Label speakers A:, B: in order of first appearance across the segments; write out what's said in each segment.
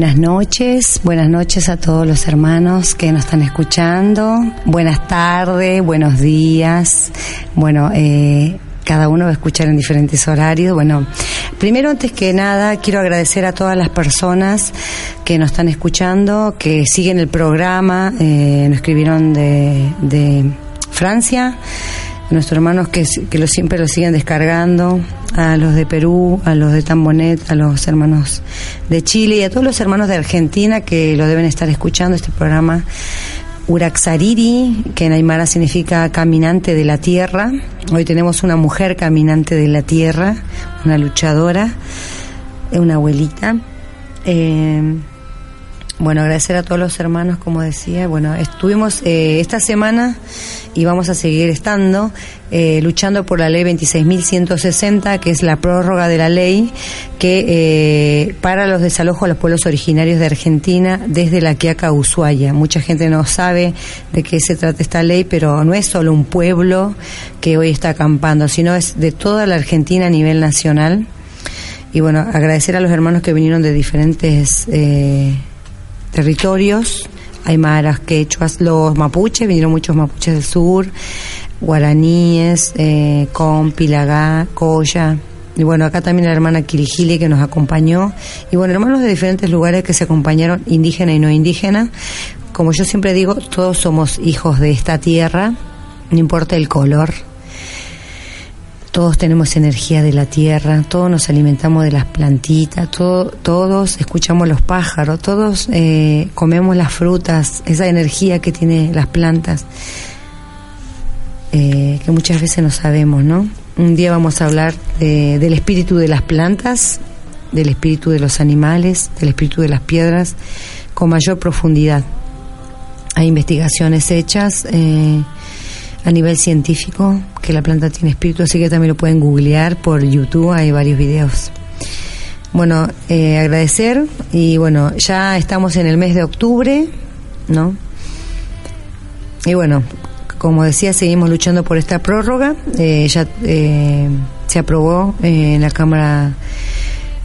A: buenas noches. Buenas noches a todos los hermanos que nos están escuchando. Buenas tardes, buenos días. Bueno, eh, cada uno va a escuchar en diferentes horarios. Bueno, primero, antes que nada, quiero agradecer a todas las personas que nos están escuchando, que siguen el programa. Eh, nos escribieron de, de Francia nuestros hermanos que, que lo, siempre lo siguen descargando, a los de Perú, a los de Tambonet, a los hermanos de Chile y a todos los hermanos de Argentina que lo deben estar escuchando este programa. Uraxariri, que en Aymara significa caminante de la tierra. Hoy tenemos una mujer caminante de la tierra, una luchadora, una abuelita. Eh, bueno, agradecer a todos los hermanos, como decía. Bueno, estuvimos eh, esta semana y vamos a seguir estando eh, luchando por la ley 26.160, que es la prórroga de la ley que eh, para los desalojos a los pueblos originarios de Argentina desde la Quiaca Ushuaia. Mucha gente no sabe de qué se trata esta ley, pero no es solo un pueblo que hoy está acampando, sino es de toda la Argentina a nivel nacional. Y bueno, agradecer a los hermanos que vinieron de diferentes territorios, aymaras, quechuas, los mapuches, vinieron muchos mapuches del sur, guaraníes, eh, Compi, Lagá, Coya, y bueno, acá también la hermana Kirijili que nos acompañó, y bueno, hermanos de diferentes lugares que se acompañaron, indígena y no indígena. Como yo siempre digo, todos somos hijos de esta tierra, no importa el color, todos tenemos energía de la tierra, todos nos alimentamos de las plantitas, todo, todos escuchamos los pájaros, todos eh, comemos las frutas, esa energía que tienen las plantas, eh, que muchas veces no sabemos, ¿no? Un día vamos a hablar de- del espíritu de las plantas, del espíritu de los animales, del espíritu de las piedras, con mayor profundidad. Hay investigaciones hechas. Eh, a nivel científico que la planta tiene espíritu, así que también lo pueden googlear por YouTube, hay varios videos. Bueno, eh, agradecer y bueno, ya estamos en el mes de octubre, ¿no? Y bueno, como decía, seguimos luchando por esta prórroga, eh, ya eh, se aprobó eh, en la Cámara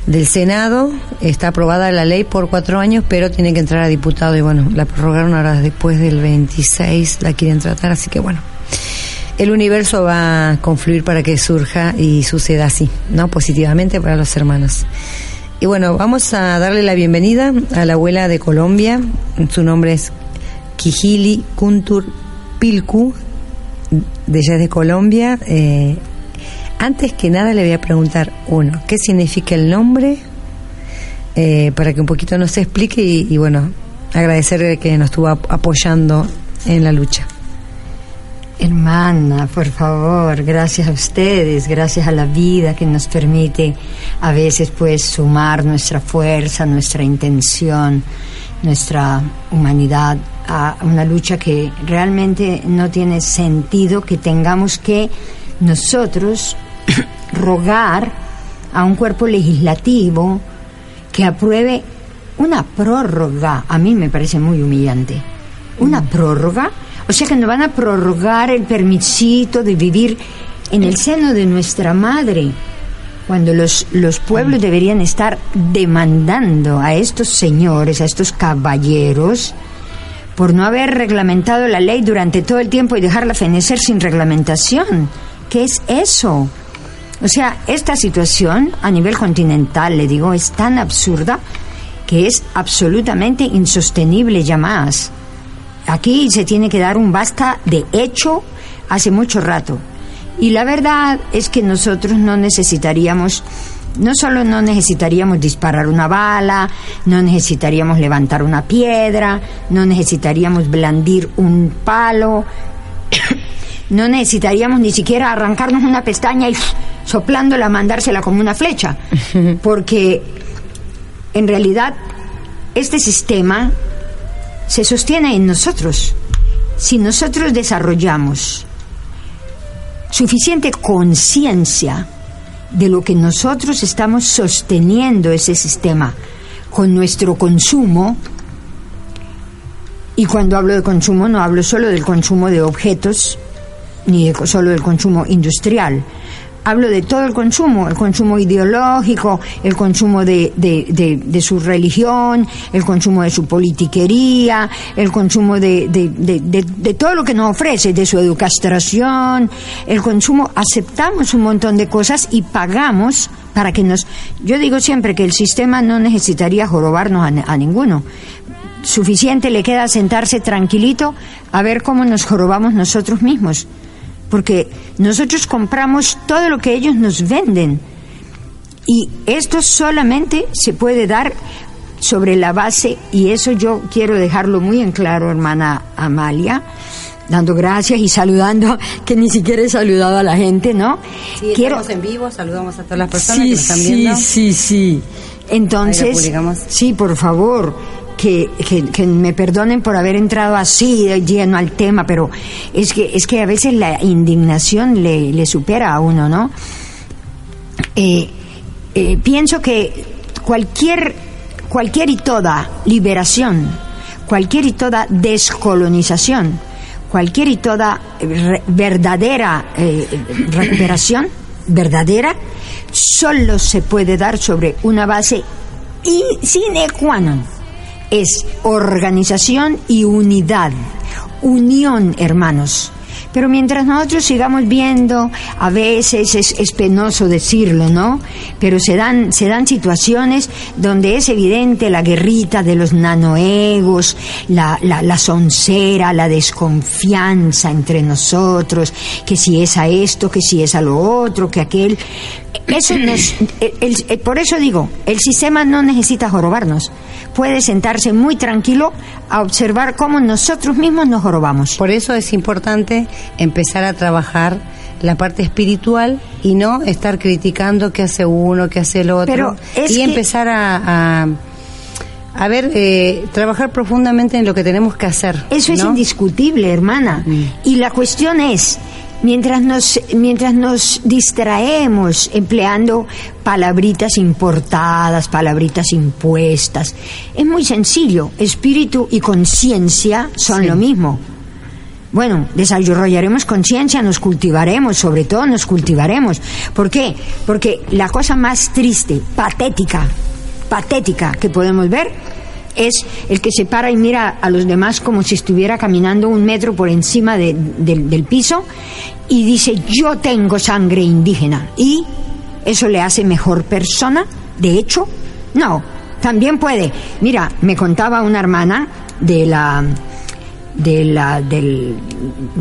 A: del Senado, está aprobada la ley por cuatro años, pero tiene que entrar a diputado y bueno, la prorrogaron ahora después del 26, la quieren tratar, así que bueno, el universo va a confluir para que surja y suceda así, ¿no? Positivamente para los hermanos. Y bueno, vamos a darle la bienvenida a la abuela de Colombia, su nombre es Kijili Kuntur Pilku, de ella de Colombia. Eh, antes que nada le voy a preguntar, uno, ¿qué significa el nombre? Eh, para que un poquito nos explique y, y bueno, agradecerle que nos estuvo apoyando en la lucha.
B: Hermana, por favor, gracias a ustedes, gracias a la vida que nos permite a veces pues sumar nuestra fuerza, nuestra intención, nuestra humanidad a una lucha que realmente no tiene sentido que tengamos que nosotros rogar a un cuerpo legislativo que apruebe una prórroga. A mí me parece muy humillante. Una mm. prórroga. O sea que nos van a prorrogar el permisito de vivir en el seno de nuestra madre, cuando los, los pueblos deberían estar demandando a estos señores, a estos caballeros, por no haber reglamentado la ley durante todo el tiempo y dejarla fenecer sin reglamentación. ¿Qué es eso? O sea, esta situación a nivel continental, le digo, es tan absurda que es absolutamente insostenible ya más. Aquí se tiene que dar un basta de hecho hace mucho rato. Y la verdad es que nosotros no necesitaríamos, no solo no necesitaríamos disparar una bala, no necesitaríamos levantar una piedra, no necesitaríamos blandir un palo, no necesitaríamos ni siquiera arrancarnos una pestaña y soplándola, mandársela como una flecha, porque en realidad este sistema se sostiene en nosotros. Si nosotros desarrollamos suficiente conciencia de lo que nosotros estamos sosteniendo ese sistema con nuestro consumo, y cuando hablo de consumo no hablo solo del consumo de objetos, ni solo del consumo industrial. Hablo de todo el consumo, el consumo ideológico, el consumo de, de, su religión, el consumo de su politiquería, el consumo de, todo lo que nos ofrece, de su educación, el consumo. Aceptamos un montón de cosas y pagamos para que nos... Yo digo siempre que el sistema no necesitaría jorobarnos a, a ninguno suficiente le queda sentarse tranquilito a ver cómo nos jorobamos nosotros mismos porque nosotros compramos todo lo que ellos nos venden. Y esto solamente se puede dar sobre la base, y eso yo quiero dejarlo muy en claro, hermana Amalia, dando gracias y saludando, que ni siquiera he saludado a la gente, ¿no?
A: Sí, quiero... estamos en vivo, saludamos a todas las personas que nos están viendo.
B: Sí, sí, sí. Entonces, sí, por favor que, que, me perdonen por haber entrado así lleno al tema, pero es que, es que a veces la indignación le, le supera a uno, ¿no? Eh, eh, pienso que cualquier, cualquier y toda liberación, cualquier y toda descolonización, cualquier y toda verdadera eh, recuperación, verdadera, solo se puede dar sobre una base y sine qua non es organización y unidad. Unión, hermanos. Pero mientras nosotros sigamos viendo, a veces es, penoso decirlo, ¿no? Pero se dan, se dan situaciones donde es evidente la guerrita de los nanoegos, la, la, la soncera, la desconfianza entre nosotros, que si es a esto, que si es a lo otro, que aquel. Eso nos, por eso digo, el sistema no necesita jorobarnos puede sentarse muy tranquilo a observar cómo nosotros mismos nos jorobamos.
A: Por eso es importante empezar a trabajar la parte espiritual y no estar criticando qué hace uno, qué hace el otro. y empezar a, a, ver, eh, trabajar profundamente en lo que tenemos que hacer.
B: Eso es indiscutible, hermana. Mm. Y la cuestión es, mientras nos, mientras nos distraemos empleando palabritas importadas, palabritas impuestas, es muy sencillo, espíritu y conciencia son lo mismo. Bueno, desarrollaremos conciencia, nos cultivaremos, sobre todo nos cultivaremos. ¿Por qué? Porque la cosa más triste, patética, patética que podemos ver es el que se para y mira a los demás como si estuviera caminando un metro por encima del piso y dice yo tengo sangre indígena y eso le hace mejor persona, de hecho, no, también puede. Mira, me contaba una hermana de la de la del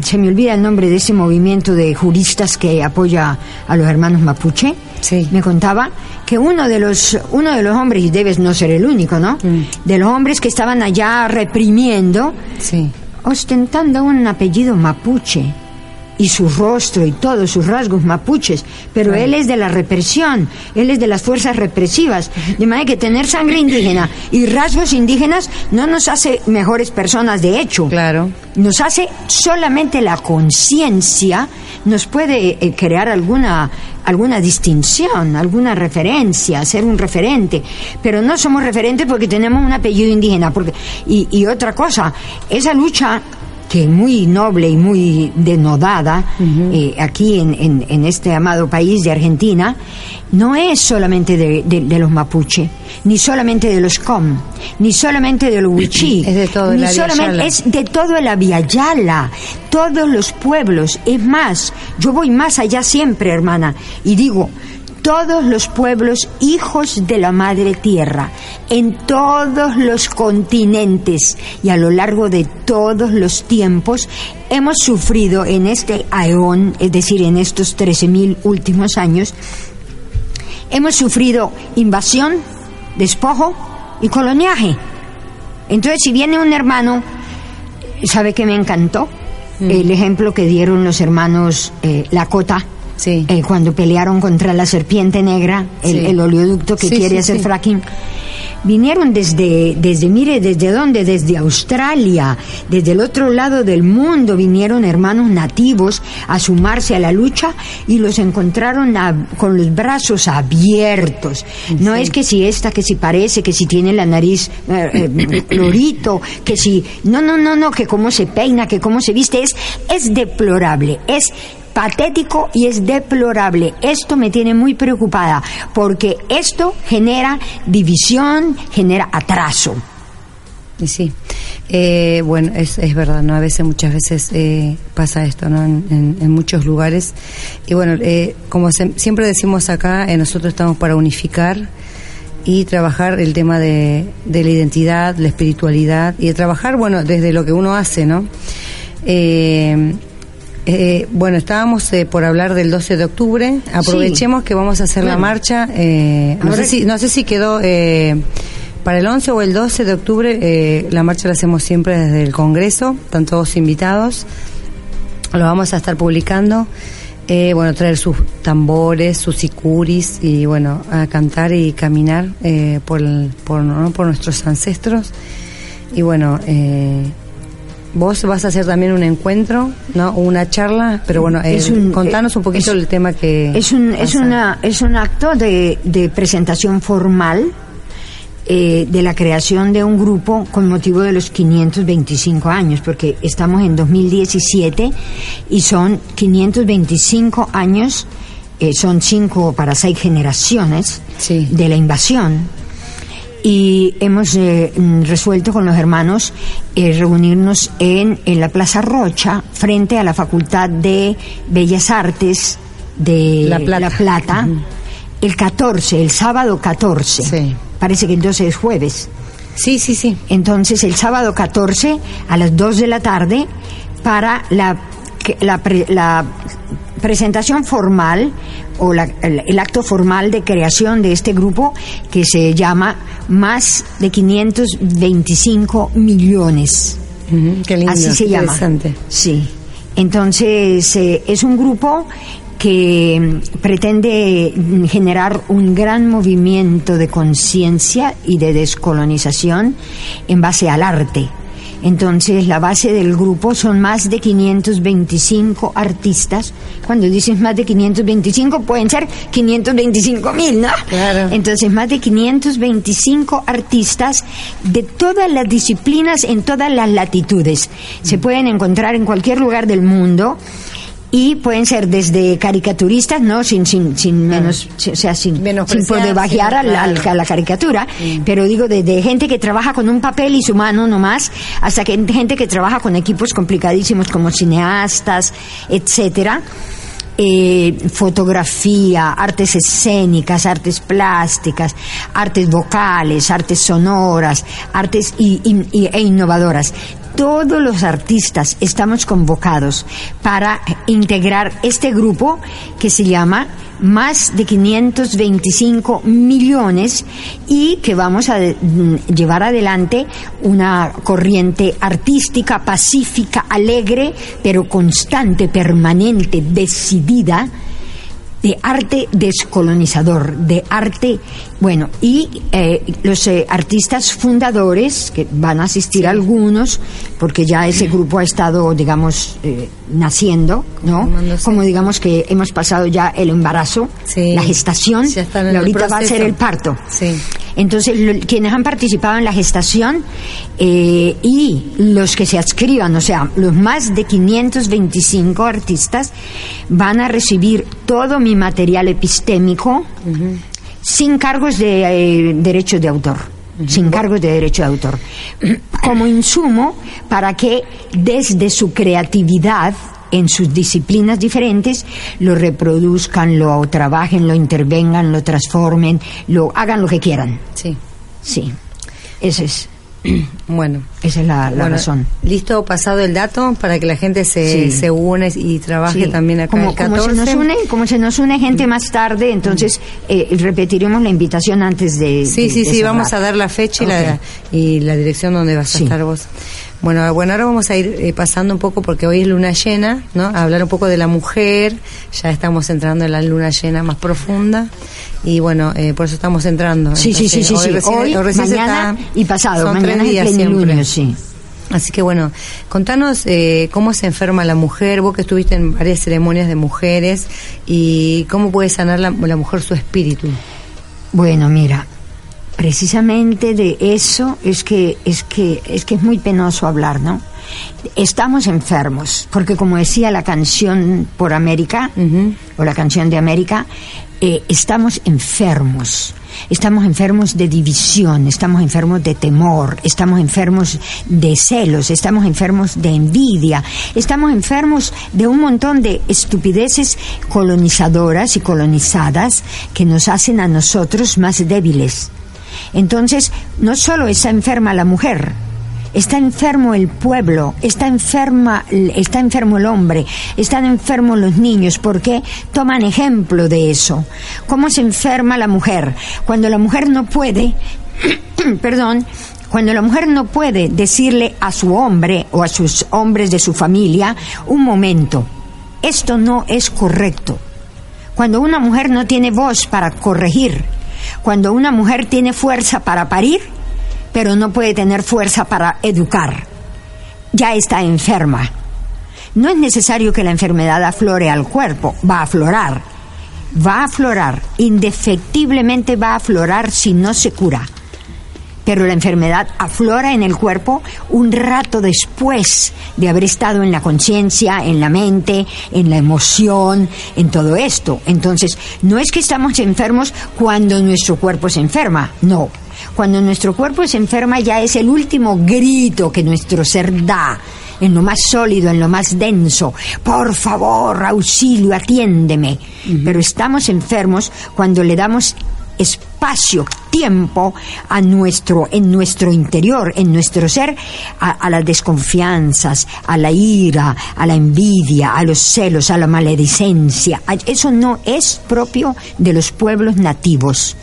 B: se me olvida el nombre de ese movimiento de juristas que apoya a los hermanos mapuche
A: sí.
B: me contaba que uno de los uno de los hombres y debes no ser el único no de los hombres que estaban allá reprimiendo
A: Sí.
B: ostentando un apellido mapuche y su rostro y todos sus rasgos mapuches, pero él es de la represión, él es de las fuerzas represivas. De manera que tener sangre indígena y rasgos indígenas no nos hace mejores personas, de hecho.
A: Claro.
B: Nos hace solamente la conciencia, nos puede eh, crear alguna, alguna distinción, alguna referencia, ser un referente, pero no somos referentes porque tenemos un apellido indígena. Porque, y, y otra cosa, esa lucha que muy noble y muy denodada eh, aquí en, en- en este amado país de Argentina, no es solamente de, de- de los mapuche, ni solamente de los com, ni solamente de los huichí,
A: Es de todo el
B: ni solamente es de todo el Aviala, todos los pueblos. Es más, yo voy más allá siempre, hermana, y digo, todos los pueblos hijos de la madre tierra, en todos los continentes y a lo largo de todos los tiempos, hemos sufrido en este aeón, es decir, en estos 13.000 últimos años, hemos sufrido invasión, despojo y coloniaje. Entonces, si viene un hermano, ¿sabe que me encantó? El ejemplo que dieron los hermanos eh, Lakota
A: Sí.
B: eh, cuando pelearon contra la serpiente negra, el,
A: Sí.
B: el oleoducto que
A: Sí,
B: quiere hacer fracking. Vinieron desde, desde, mire, ¿desde dónde? Desde Australia, desde el otro lado del mundo vinieron hermanos nativos a sumarse a la lucha y los encontraron a- con los brazos abiertos. No es que si esta, que si parece, que si tiene la nariz eh, eh, clorito, que si... No, no, no, no, que cómo se peina, que cómo se viste, es, es deplorable, es patético y es deplorable. Esto me tiene muy preocupada porque esto genera división, genera atraso.
A: Y sí, Eh, bueno, es, es verdad, ¿no? A veces, muchas veces eh, pasa esto, ¿no? En, en- muchos lugares. Y bueno, eh, como se- siempre decimos acá, eh, nosotros estamos para unificar y trabajar el tema de, de la identidad, la espiritualidad y de trabajar, bueno, desde lo que uno hace, ¿no? Eh, bueno, estábamos eh, por hablar del 12 de octubre. Aprovechemos que vamos a hacer la marcha. eh, no, sé si, no sé si quedó eh, para el 11 o el 12 de octubre. eh, la marcha la hacemos siempre desde el Congreso. Están todos invitados. Lo vamos a estar publicando. Eh, bueno, traer sus tambores, sus sicuris y bueno, a cantar y caminar eh, por, el- por, ¿no? por nuestros ancestros. Y bueno, eh, vos vas a hacer también un encuentro, ¿no? Una charla, pero bueno, eh,
B: un-
A: contanos un poquito
B: es-
A: el tema que...
B: Es un, es una, es un acto de, de presentación formal eh, de la creación de un grupo con motivo de los 525 años, porque estamos en 2017 y son 525 años, eh, son cinco para seis generaciones
A: Sí.
B: de la invasión. Y hemos eh, resuelto con los hermanos eh, reunirnos en, en la Plaza Rocha, frente a la Facultad de Bellas Artes de
A: La Plata.
B: Plata,
A: Ujú.
B: el 14, el sábado 14.
A: Sí.
B: Parece que 12 es jueves.
A: Sí, sí, sí.
B: Entonces, el sábado 14 a las 2 de la tarde para la, la, la presentación formal o la- el, el acto formal de creación de este grupo que se llama Más de 525 millones.
A: Qué lindo,
B: Así se llama.
A: interesante.
B: Sí. Entonces, eh, es un grupo que mm, pretende generar un gran movimiento de conciencia y de descolonización en base al arte, Entonces, la base del grupo son más de 525 artistas. Cuando dices más de 525, pueden ser 525 mil, ¿no?
C: Claro.
B: Entonces, más de 525 artistas de todas las disciplinas en todas las latitudes. Se pueden encontrar en cualquier lugar del mundo y pueden ser desde caricaturistas, no sin sin sin menos, o sea, sin, sin poder bajar
C: sí,
B: a, la,
C: claro.
B: a la caricatura, pero digo de, de gente que trabaja con un papel y su mano nomás, hasta que gente que trabaja con equipos complicadísimos como cineastas, etcétera. Eh, fotografía, artes escénicas, artes plásticas, artes vocales, artes sonoras, artes y- y- y- e innovadoras. Todos los artistas estamos convocados para integrar este grupo que se llama más de 525 millones y que vamos a mm, llevar adelante una corriente artística, pacífica, alegre, pero constante, permanente, decidida de arte descolonizador, de arte, bueno, y eh, los eh, artistas fundadores, que van a asistir algunos, porque ya ese grupo ha estado, digamos, eh, naciendo, ¿no? Como digamos que hemos pasado ya el embarazo,
C: Sí.
B: la gestación, y ahorita va a ser el parto.
C: Sí.
B: Entonces, lo- quienes han participado en la gestación eh, y los que se adscriban, o sea, los más de 525 artistas, van a recibir todo mi material epistémico sin cargos de eh, derecho de autor. Sin cargos de derecho de autor. Como insumo para que desde su creatividad en sus disciplinas diferentes lo reproduzcan, lo trabajen, lo intervengan, lo transformen, lo hagan lo que quieran.
C: Sí.
B: Sí, esa es,
C: Bueno.
B: esa es la, la
C: Bueno,
B: razón.
C: Listo, pasado el dato para que la gente se,
B: Sí.
C: se une y trabaje
B: Sí,
C: también acá
B: como,
C: el
B: como
C: 14.
B: se nos une, como se nos une gente más tarde, entonces eh, repetiremos la invitación antes de.
C: Sí,
B: de-
C: sí,
B: de
C: sí,
B: cerrar.
C: vamos a dar la fecha y, la, y la dirección donde vas a
B: Sí.
C: estar vos. Bueno, bueno, ahora vamos a ir eh, pasando un poco porque hoy es luna llena, ¿no? A hablar un poco de la mujer. Ya estamos entrando en la luna llena más profunda y bueno, eh, por eso estamos entrando.
B: Sí, sí, sí, sí, sí.
C: recién-
B: Hoy,
C: recién
B: mañana
C: está-
B: y pasado.
C: son
B: Mañana
C: tres días siempre.
B: sí.
C: Así que bueno, contanos eh, cómo se enferma la mujer, vos que estuviste en varias ceremonias de mujeres y cómo puede sanar la, la mujer su espíritu.
B: Bueno, mira, precisamente de eso es que es que es que es muy penoso hablar, ¿no? Estamos enfermos, porque como decía la canción por América o la canción de América, eh, estamos enfermos. Estamos enfermos de división, estamos enfermos de temor, estamos enfermos de celos, estamos enfermos de envidia, estamos enfermos de un montón de estupideces colonizadoras y colonizadas que nos hacen a nosotros más débiles. Entonces, no solo está enferma la mujer, está enfermo el pueblo, está enferma, está enfermo el hombre, están enfermos los niños, porque toman ejemplo de eso. ¿Cómo se enferma la mujer? Cuando la mujer no puede, perdón, cuando la mujer no puede decirle a su hombre o a sus hombres de su familia, un momento, esto no es correcto. Cuando una mujer no tiene voz para corregir, cuando una mujer tiene fuerza para parir, pero no puede tener fuerza para educar, ya está enferma. No es necesario que la enfermedad aflore al cuerpo, va a aflorar, va a aflorar, indefectiblemente va a aflorar si no se cura. Pero la enfermedad aflora en el cuerpo un rato después de haber estado en la conciencia, en la mente, en la emoción, en todo esto. Entonces, no es que estamos enfermos cuando nuestro cuerpo se enferma, no. Cuando nuestro cuerpo se enferma ya es el último grito que nuestro ser da en lo más sólido, en lo más denso. Por favor, auxilio, atiéndeme. Pero estamos enfermos cuando le damos espacio, tiempo a nuestro, en nuestro interior, en nuestro ser, a, las desconfianzas, a la ira, a la envidia, a los celos, a la maledicencia. Eso no es propio de los pueblos nativos.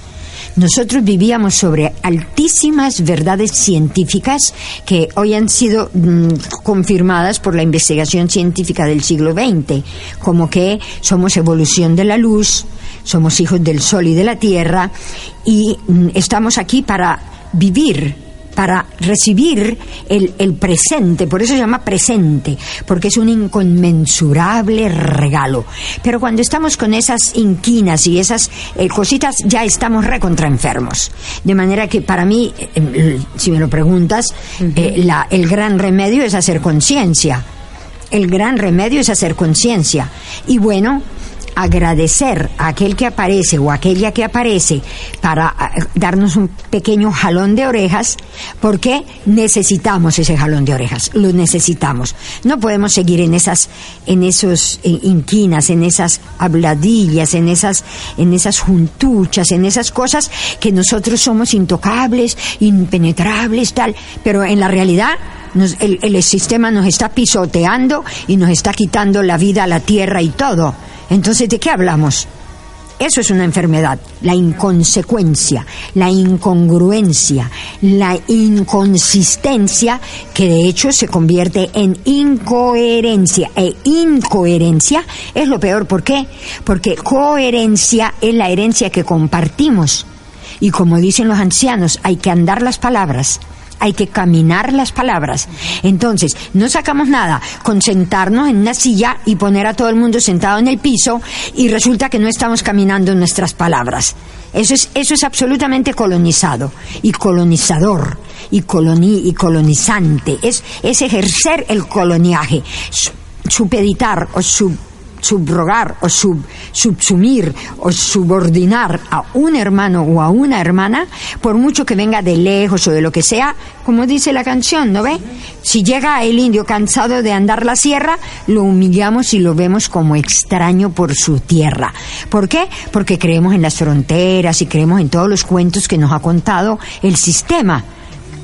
B: Nosotros vivíamos sobre altísimas verdades científicas que hoy han sido mm, confirmadas por la investigación científica del siglo XX, como que somos evolución de la luz, somos hijos del sol y de la tierra y mm, estamos aquí para vivir para recibir el, el, presente, por eso se llama presente, porque es un inconmensurable regalo. Pero cuando estamos con esas inquinas y esas eh, cositas, ya estamos recontra enfermos. De manera que para mí, eh, si me lo preguntas, eh, la, el gran remedio es hacer conciencia. El gran remedio es hacer conciencia. Y bueno, agradecer a aquel que aparece o a aquella que aparece para eh, darnos un pequeño jalón de orejas, porque necesitamos ese jalón de orejas, lo necesitamos. No podemos seguir en esas, en esos eh, inquinas, en esas habladillas, en esas, en esas juntuchas, en esas cosas que nosotros somos intocables, impenetrables, tal, pero en la realidad el, el sistema nos está pisoteando y nos está quitando la vida la tierra y todo. Entonces, ¿de qué hablamos? Eso es una enfermedad, la inconsecuencia, la incongruencia, la inconsistencia, que de hecho se convierte en incoherencia. E incoherencia es lo peor, ¿por qué? Porque coherencia es la herencia que compartimos. Y como dicen los ancianos, hay que andar las palabras hay que caminar las palabras. Entonces, no sacamos nada con sentarnos en una silla y poner a todo el mundo sentado en el piso y resulta que no estamos caminando nuestras palabras. Eso es, eso es absolutamente colonizado y colonizador y, coloni, y colonizante. Es, es ejercer el coloniaje, supeditar o sub subrogar o sub, subsumir o subordinar a un hermano o a una hermana, por mucho que venga de lejos o de lo que sea, como dice la canción, ¿no ve? Si llega el indio cansado de andar la sierra, lo humillamos y lo vemos como extraño por su tierra. ¿Por qué? Porque creemos en las fronteras y creemos en todos los cuentos que nos ha contado el sistema.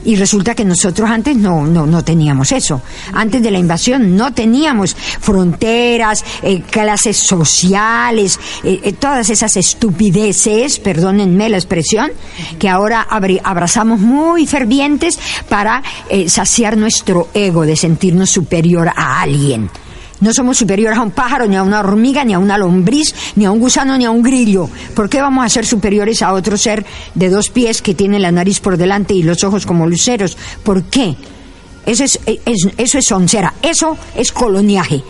B: Y resulta que nosotros antes no, no, no teníamos eso. Antes de la invasión no teníamos fronteras, eh, clases sociales, eh, eh, todas esas estupideces, perdónenme la expresión, que ahora abrazamos muy fervientes para saciar nuestro ego de sentirnos superior a alguien. No somos superiores a un pájaro, ni a una hormiga, ni a una lombriz, ni a un gusano, ni a un grillo. ¿Por qué vamos a ser superiores a otro ser de dos pies que tiene la nariz por delante y los ojos como luceros? ¿Por qué? Eso es, eso es soncera, eso es coloniaje.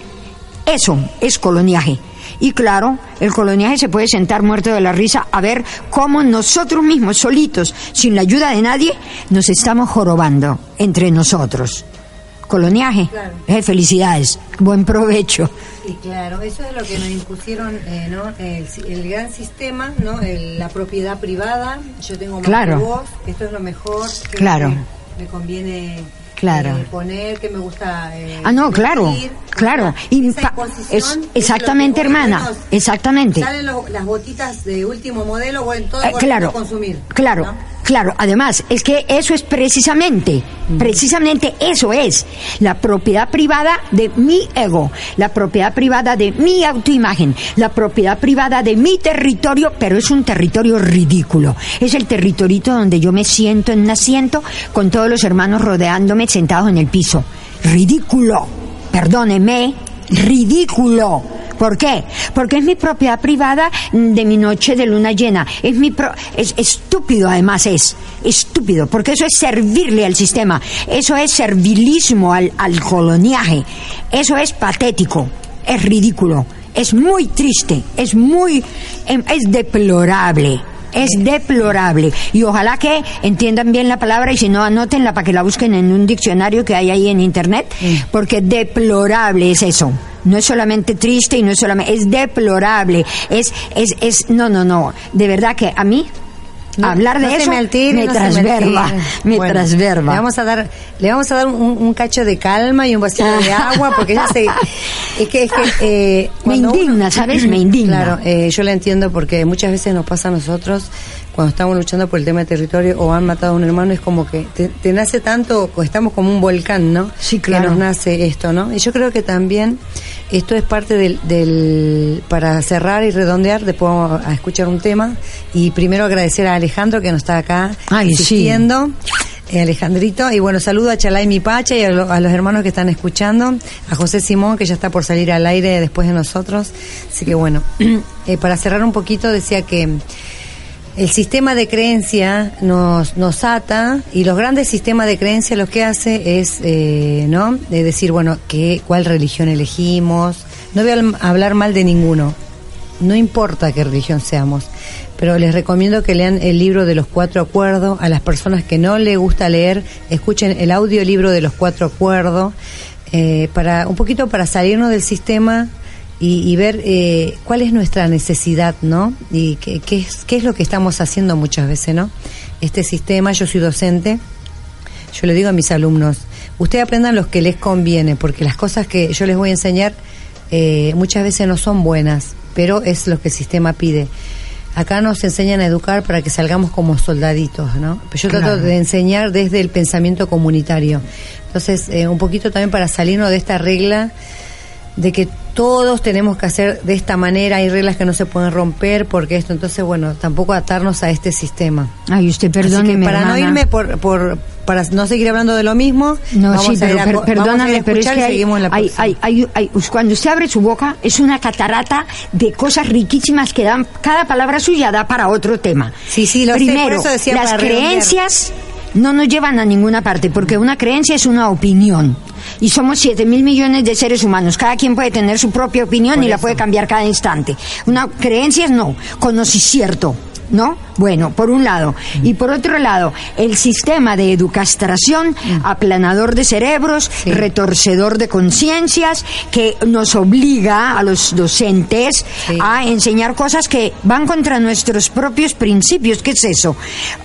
B: Eso es coloniaje. Y claro, el coloniaje se puede sentar muerto de la risa a ver cómo nosotros mismos, solitos, sin la ayuda de nadie, nos estamos jorobando entre nosotros coloniaje. Eh, felicidades, buen provecho.
A: Y claro, eso es lo que nos impusieron, eh, ¿no? El, gran sistema, ¿no? la propiedad privada. Yo tengo más
B: claro.
A: voz, esto es lo mejor. Que
B: claro.
A: Me, conviene
B: claro.
A: Eh, poner, que me gusta.
B: ah, no, claro, claro. Y es, exactamente, hermana, exactamente.
A: Salen las botitas de último modelo, o en todo
B: claro,
A: consumir.
B: Claro. Claro, además, es que eso es precisamente, precisamente eso es la propiedad privada de mi ego, la propiedad privada de mi autoimagen, la propiedad privada de mi territorio, pero es un territorio ridículo. Es el territorito donde yo me siento en un asiento con todos los hermanos rodeándome sentados en el piso. Ridículo. Perdóneme, ridículo. ¿Por qué? Porque es mi propiedad privada de mi noche de luna llena. Es mi es estúpido además es estúpido, porque eso es servirle al sistema. Eso es servilismo al, al coloniaje. Eso es patético, es ridículo, es muy triste, es muy em, es deplorable es deplorable. Y ojalá que entiendan bien la palabra y si no, anótenla para que la busquen en un diccionario que hay ahí en internet, porque deplorable es eso. No es solamente triste y no es solamente, es deplorable. Es, es, es, no, no, no. De verdad que a mí hablar de eso me, transverba, me, transverba.
A: Le vamos a dar, le vamos a dar un, cacho de calma y un vasito de agua porque ya es que, es que
B: eh, me indigna, ¿sabes? Me indigna.
A: Claro, eh, yo la entiendo porque muchas veces nos pasa a nosotros cuando estamos luchando por el tema de territorio o han matado a un hermano es como que te, nace tanto, estamos como un volcán, ¿no?
B: Sí, claro.
A: Que nos nace esto, ¿no? Y yo creo que también esto es parte del, del para cerrar y redondear, después vamos a escuchar un tema y primero agradecer a Alejandro que nos está acá
B: Ay,
A: asistiendo. Eh, Alejandrito, y bueno, saludo a Chalay Mi Pacha y a, a, los hermanos que están escuchando, a José Simón, que ya está por salir al aire después de nosotros. Así que bueno, eh, para cerrar un poquito, decía que el sistema de creencia nos, nos ata y los grandes sistemas de creencia lo que hace es, eh, ¿no? De decir, bueno, ¿qué, ¿cuál religión elegimos? No voy a hablar mal de ninguno, no importa qué religión seamos, pero les recomiendo que lean el libro de los cuatro acuerdos. A las personas que no les gusta leer, escuchen el audiolibro de los cuatro acuerdos, eh, para un poquito para salirnos del sistema y, ver eh, cuál es nuestra necesidad, ¿no? Y qué, qué, es, qué es lo que estamos haciendo muchas veces, ¿no? Este sistema, yo soy docente, yo le digo a mis alumnos, ustedes aprendan los que les conviene, porque las cosas que yo les voy a enseñar eh, muchas veces no son buenas, pero es lo que el sistema pide. Acá nos enseñan a educar para que salgamos como soldaditos, ¿no? Pero yo trato de enseñar desde el pensamiento comunitario. Entonces, eh, un poquito también para salirnos de esta regla de que todos tenemos que hacer de esta manera, hay reglas que no se pueden romper porque esto, entonces bueno, tampoco atarnos a este sistema.
B: Ay, usted perdóneme,
A: para no irme por, por, para no seguir hablando de lo mismo,
B: no, sí, pero, perdóname, pero es que hay, hay, hay, cuando usted abre su boca es una catarata de cosas riquísimas que dan, cada palabra suya da para otro tema.
A: Sí, sí, lo
B: Primero, las creencias no nos llevan a ninguna parte, porque una creencia es una opinión y somos 7 mil millones de seres humanos. Cada quien puede tener su propia opinión y la puede cambiar cada instante. Una creencia no, cierto. ¿No? Bueno, por un lado. Y por otro lado, el sistema de educastración, mm. aplanador de cerebros, retorcedor de conciencias, que nos obliga a los docentes a enseñar cosas que van contra nuestros propios principios. ¿Qué es eso?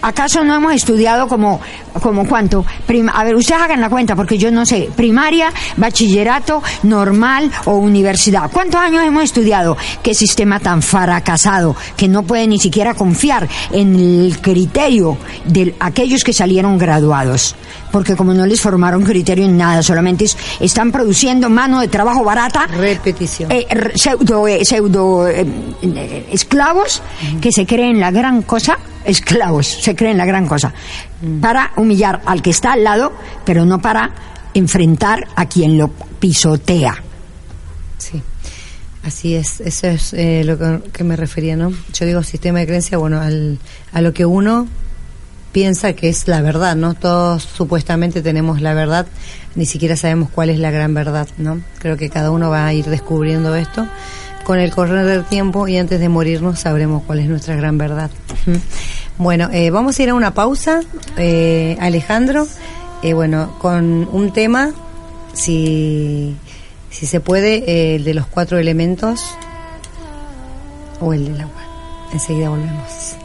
B: ¿Acaso no hemos estudiado como, como cuánto? a ver, ustedes hagan la cuenta, porque yo no sé. Primaria, bachillerato, normal o universidad. ¿Cuántos años hemos estudiado? ¿Qué sistema tan fracasado que no puede ni siquiera confiar en el criterio de aquellos que salieron graduados, porque como no les formaron criterio en nada, solamente están produciendo mano de trabajo barata,
A: repetición,
B: eh, pseudo, eh, pseudo eh, esclavos que se creen la gran cosa, esclavos, se creen la gran cosa, mm. para humillar al que está al lado, pero no para enfrentar a quien lo pisotea.
A: Sí. Así es, eso es eh, lo que, me refería, ¿no? Yo digo sistema de creencia, bueno, al, a lo que uno piensa que es la verdad, ¿no? Todos supuestamente tenemos la verdad, ni siquiera sabemos cuál es la gran verdad, ¿no? Creo que cada uno va a ir descubriendo esto con el correr del tiempo y antes de morirnos sabremos cuál es nuestra gran verdad. Bueno, eh, vamos a ir a una pausa, eh, Alejandro, eh, bueno, con un tema, si si se puede, eh, el de los cuatro elementos o el del agua. Enseguida volvemos.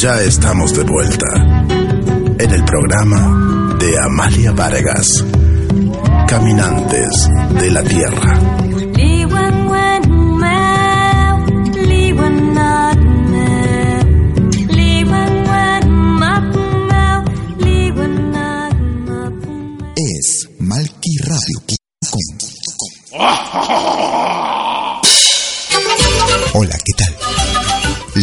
D: Ya estamos de vuelta en el programa de Amalia Vargas, Caminantes de la Tierra.
E: Es malquiradio.com. Hola, ¿qué tal?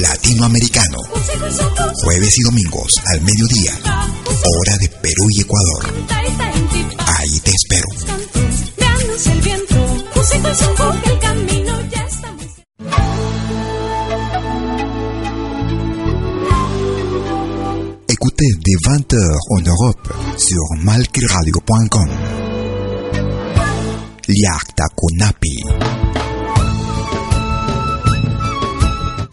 E: Latinoamericano. Jueves y domingos al mediodía. Hora de Perú y Ecuador. Ahí te espero. Écoutez des 20h en Europe sur malquiradio.com. Liakta Kunapi.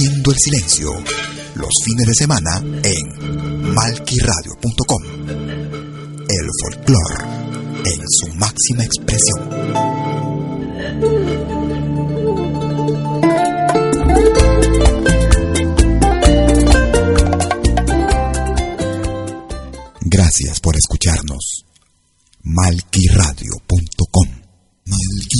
E: Rompiendo el silencio. Los fines de semana en malquiradio.com. El folclore en su máxima expresión. Gracias por escucharnos. Malquiradio.com. Malquiradio.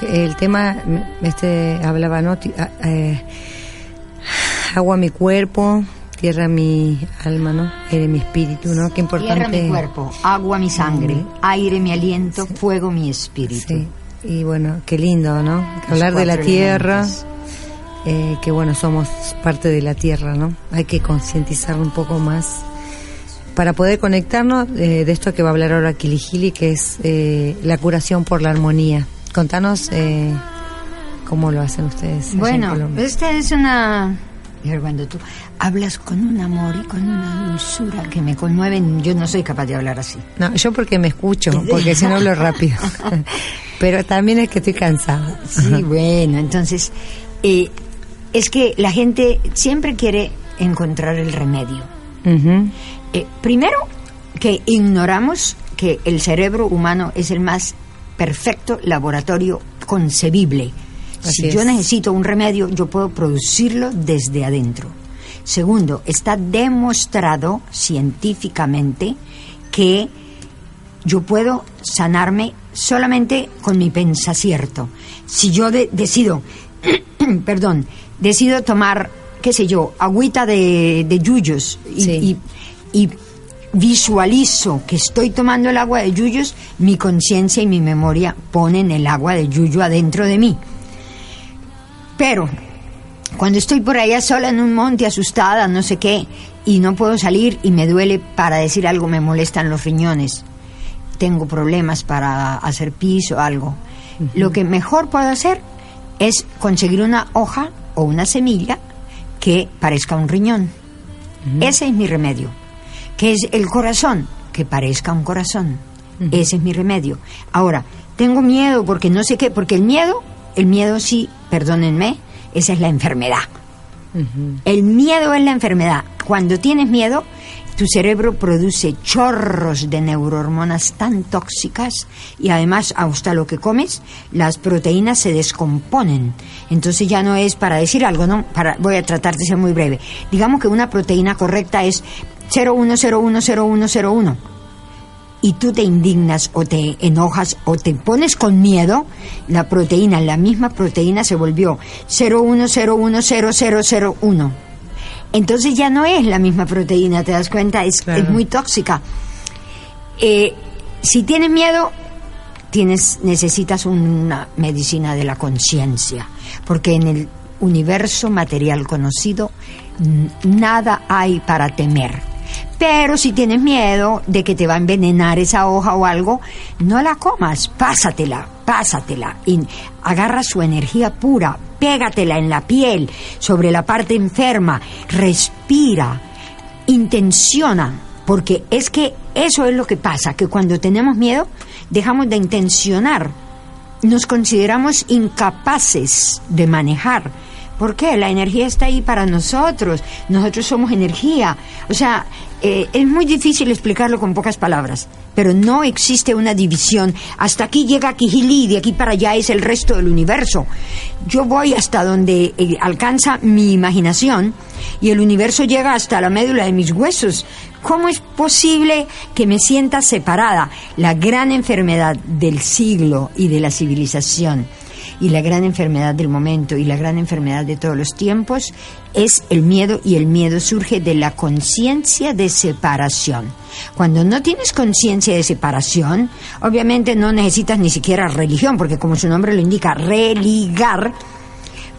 A: Bueno, el tema, este hablaba, ¿no? Eh, agua mi cuerpo, tierra mi alma, ¿no? Aire mi espíritu, ¿no? Qué importante.
B: Tierra mi cuerpo, agua mi sangre, aire mi aliento, fuego mi espíritu. Sí.
A: Y bueno, qué lindo, ¿no? Hablar de la tierra, eh, que bueno, somos parte de la tierra, ¿no? Hay que concientizar un poco más para poder conectarnos eh, de esto que va a hablar ahora Kilijili, que es eh, la curación por la armonía. Contanos eh, cómo lo hacen ustedes.
B: Bueno, esta es una... Cuando tú hablas con un amor y con una dulzura que me conmueven, yo no soy capaz de hablar así.
A: No, yo porque me escucho, porque si no hablo rápido. Pero también es que estoy cansada.
B: Sí, bueno, entonces, es que la gente siempre quiere encontrar el remedio. Eh, primero, que ignoramos que el cerebro humano es el más perfecto laboratorio concebible. si yo necesito un remedio, yo puedo producirlo desde adentro. Segundo, está demostrado científicamente que yo puedo sanarme solamente con mi pensacierto. Si yo decido, perdón, decido tomar, qué sé yo, agüita de, yuyos y y visualizo que estoy tomando el agua de yuyos, mi conciencia y mi memoria ponen el agua de yuyo adentro de mí. Pero cuando estoy por allá sola en un monte, asustada, no sé qué, y no puedo salir y me duele para decir algo, me molestan los riñones, tengo problemas para hacer piso o algo, lo que mejor puedo hacer es conseguir una hoja o una semilla que parezca un riñón. Ese es mi remedio. Que es el corazón, que parezca un corazón. Ese es mi remedio. Ahora, tengo miedo porque no sé qué, porque el miedo, el miedo sí, perdónenme, esa es la enfermedad. El miedo es la enfermedad. Cuando tienes miedo, tu cerebro produce chorros de neurohormonas tan tóxicas y además hasta lo que comes, las proteínas se descomponen. Entonces ya no es para decir algo, no, para, voy a tratar de ser muy breve. Digamos que una proteína correcta es 01010101 y tú te indignas o te enojas o te pones con miedo, la proteína, la misma proteína se volvió 01010001 entonces ya no es la misma proteína, ¿te das cuenta? Es, muy tóxica. Eh, si tienes miedo, tienes, necesitas una medicina de la conciencia, porque en el universo material conocido nada hay para temer. Pero si tienes miedo de que te va a envenenar esa hoja o algo, no la comas, pásatela, pásatela. Y agarra su energía pura, pégatela en la piel, sobre la parte enferma, respira, intenciona, porque es que eso es lo que pasa, que cuando tenemos miedo dejamos de intencionar, nos consideramos incapaces de manejar. ¿Por qué? La energía está ahí para nosotros, nosotros somos energía. O sea, eh, es muy difícil explicarlo con pocas palabras, pero no existe una división. Hasta aquí llega Kijili y de aquí para allá es el resto del universo. Yo voy hasta donde eh, alcanza mi imaginación y el universo llega hasta la médula de mis huesos. ¿Cómo es posible que me sienta separada? La gran enfermedad del siglo y de la civilización y la gran enfermedad del momento y la gran enfermedad de todos los tiempos es el miedo y el miedo surge de la conciencia de separación. Cuando no tienes conciencia de separación, obviamente no necesitas ni siquiera religión, porque como su nombre lo indica, religar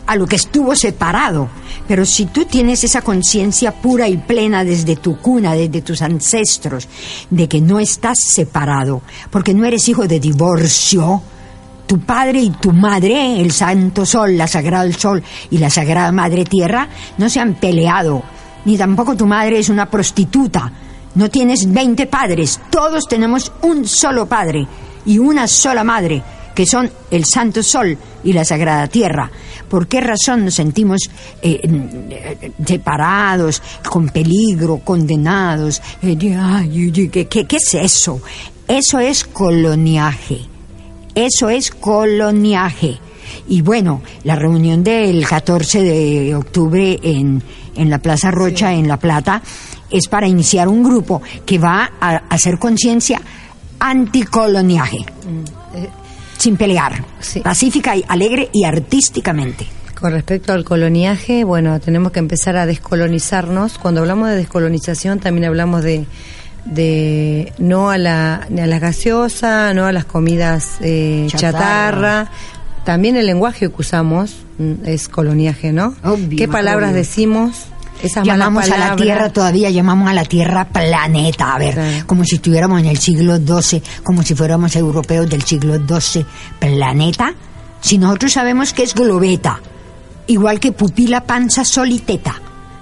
B: a lo que estuvo separado. Pero si tú tienes esa conciencia pura y plena desde tu cuna, desde tus ancestros, de que no estás separado, porque no eres hijo de divorcio, tu padre y tu madre, el Santo Sol, la Sagrada Sol y la Sagrada Madre Tierra, no se han peleado, ni tampoco tu madre es una prostituta. No tienes 20 padres, todos tenemos un solo padre y una sola madre, que son el Santo Sol y la Sagrada Tierra. ¿Por qué razón nos sentimos eh, eh, separados, con peligro, condenados? Eh, ¿Qué, qué es eso? Eso es coloniaje eso es coloniaje. Y bueno, la reunión del 14 de octubre en, en la Plaza Rocha, en La Plata, es para iniciar un grupo que va a hacer conciencia anticoloniaje, mm, eh, sin pelear, pacífica y alegre y artísticamente.
A: Con respecto al coloniaje, bueno, tenemos que empezar a descolonizarnos. Cuando hablamos de descolonización también hablamos de de no a la, a las gaseosas, no a las comidas eh, chatarra. También el lenguaje que usamos mm, es coloniaje, ¿no? ¿Qué palabras decimos?
B: Esas llamamos a la Tierra, todavía llamamos a la Tierra planeta, a ver, como si estuviéramos en el siglo XII, como si fuéramos europeos del siglo XII, planeta. Si nosotros sabemos que es globeta, igual que pupila, panza, sol y teta.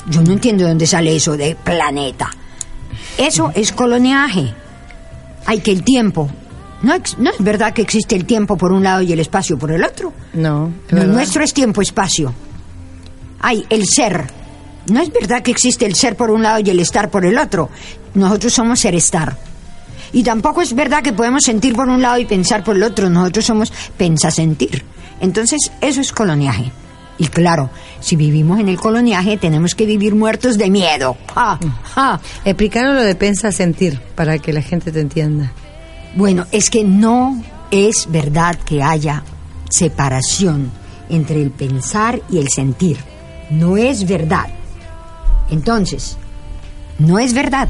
B: Yo no entiendo de dónde sale eso de planeta. Eso es coloniaje. Hay que el tiempo. No, no es verdad que existe el tiempo por un lado y el espacio por el otro.
A: No.
B: nuestro es tiempo-espacio. Hay el ser. No es verdad que existe el ser por un lado y el estar por el otro. Nosotros somos ser-estar. Y tampoco es verdad que podemos sentir por un lado y pensar por el otro. Nosotros somos pensasentir. Entonces, eso es coloniaje. Y claro, si vivimos en el coloniaje, tenemos que vivir muertos de miedo. ¡Ja! ¡Ja!
A: Explícanos lo de pensar sentir, para que la gente te entienda.
B: Bueno, es que no es verdad que haya separación entre el pensar y el sentir. No es verdad. Entonces, no es verdad.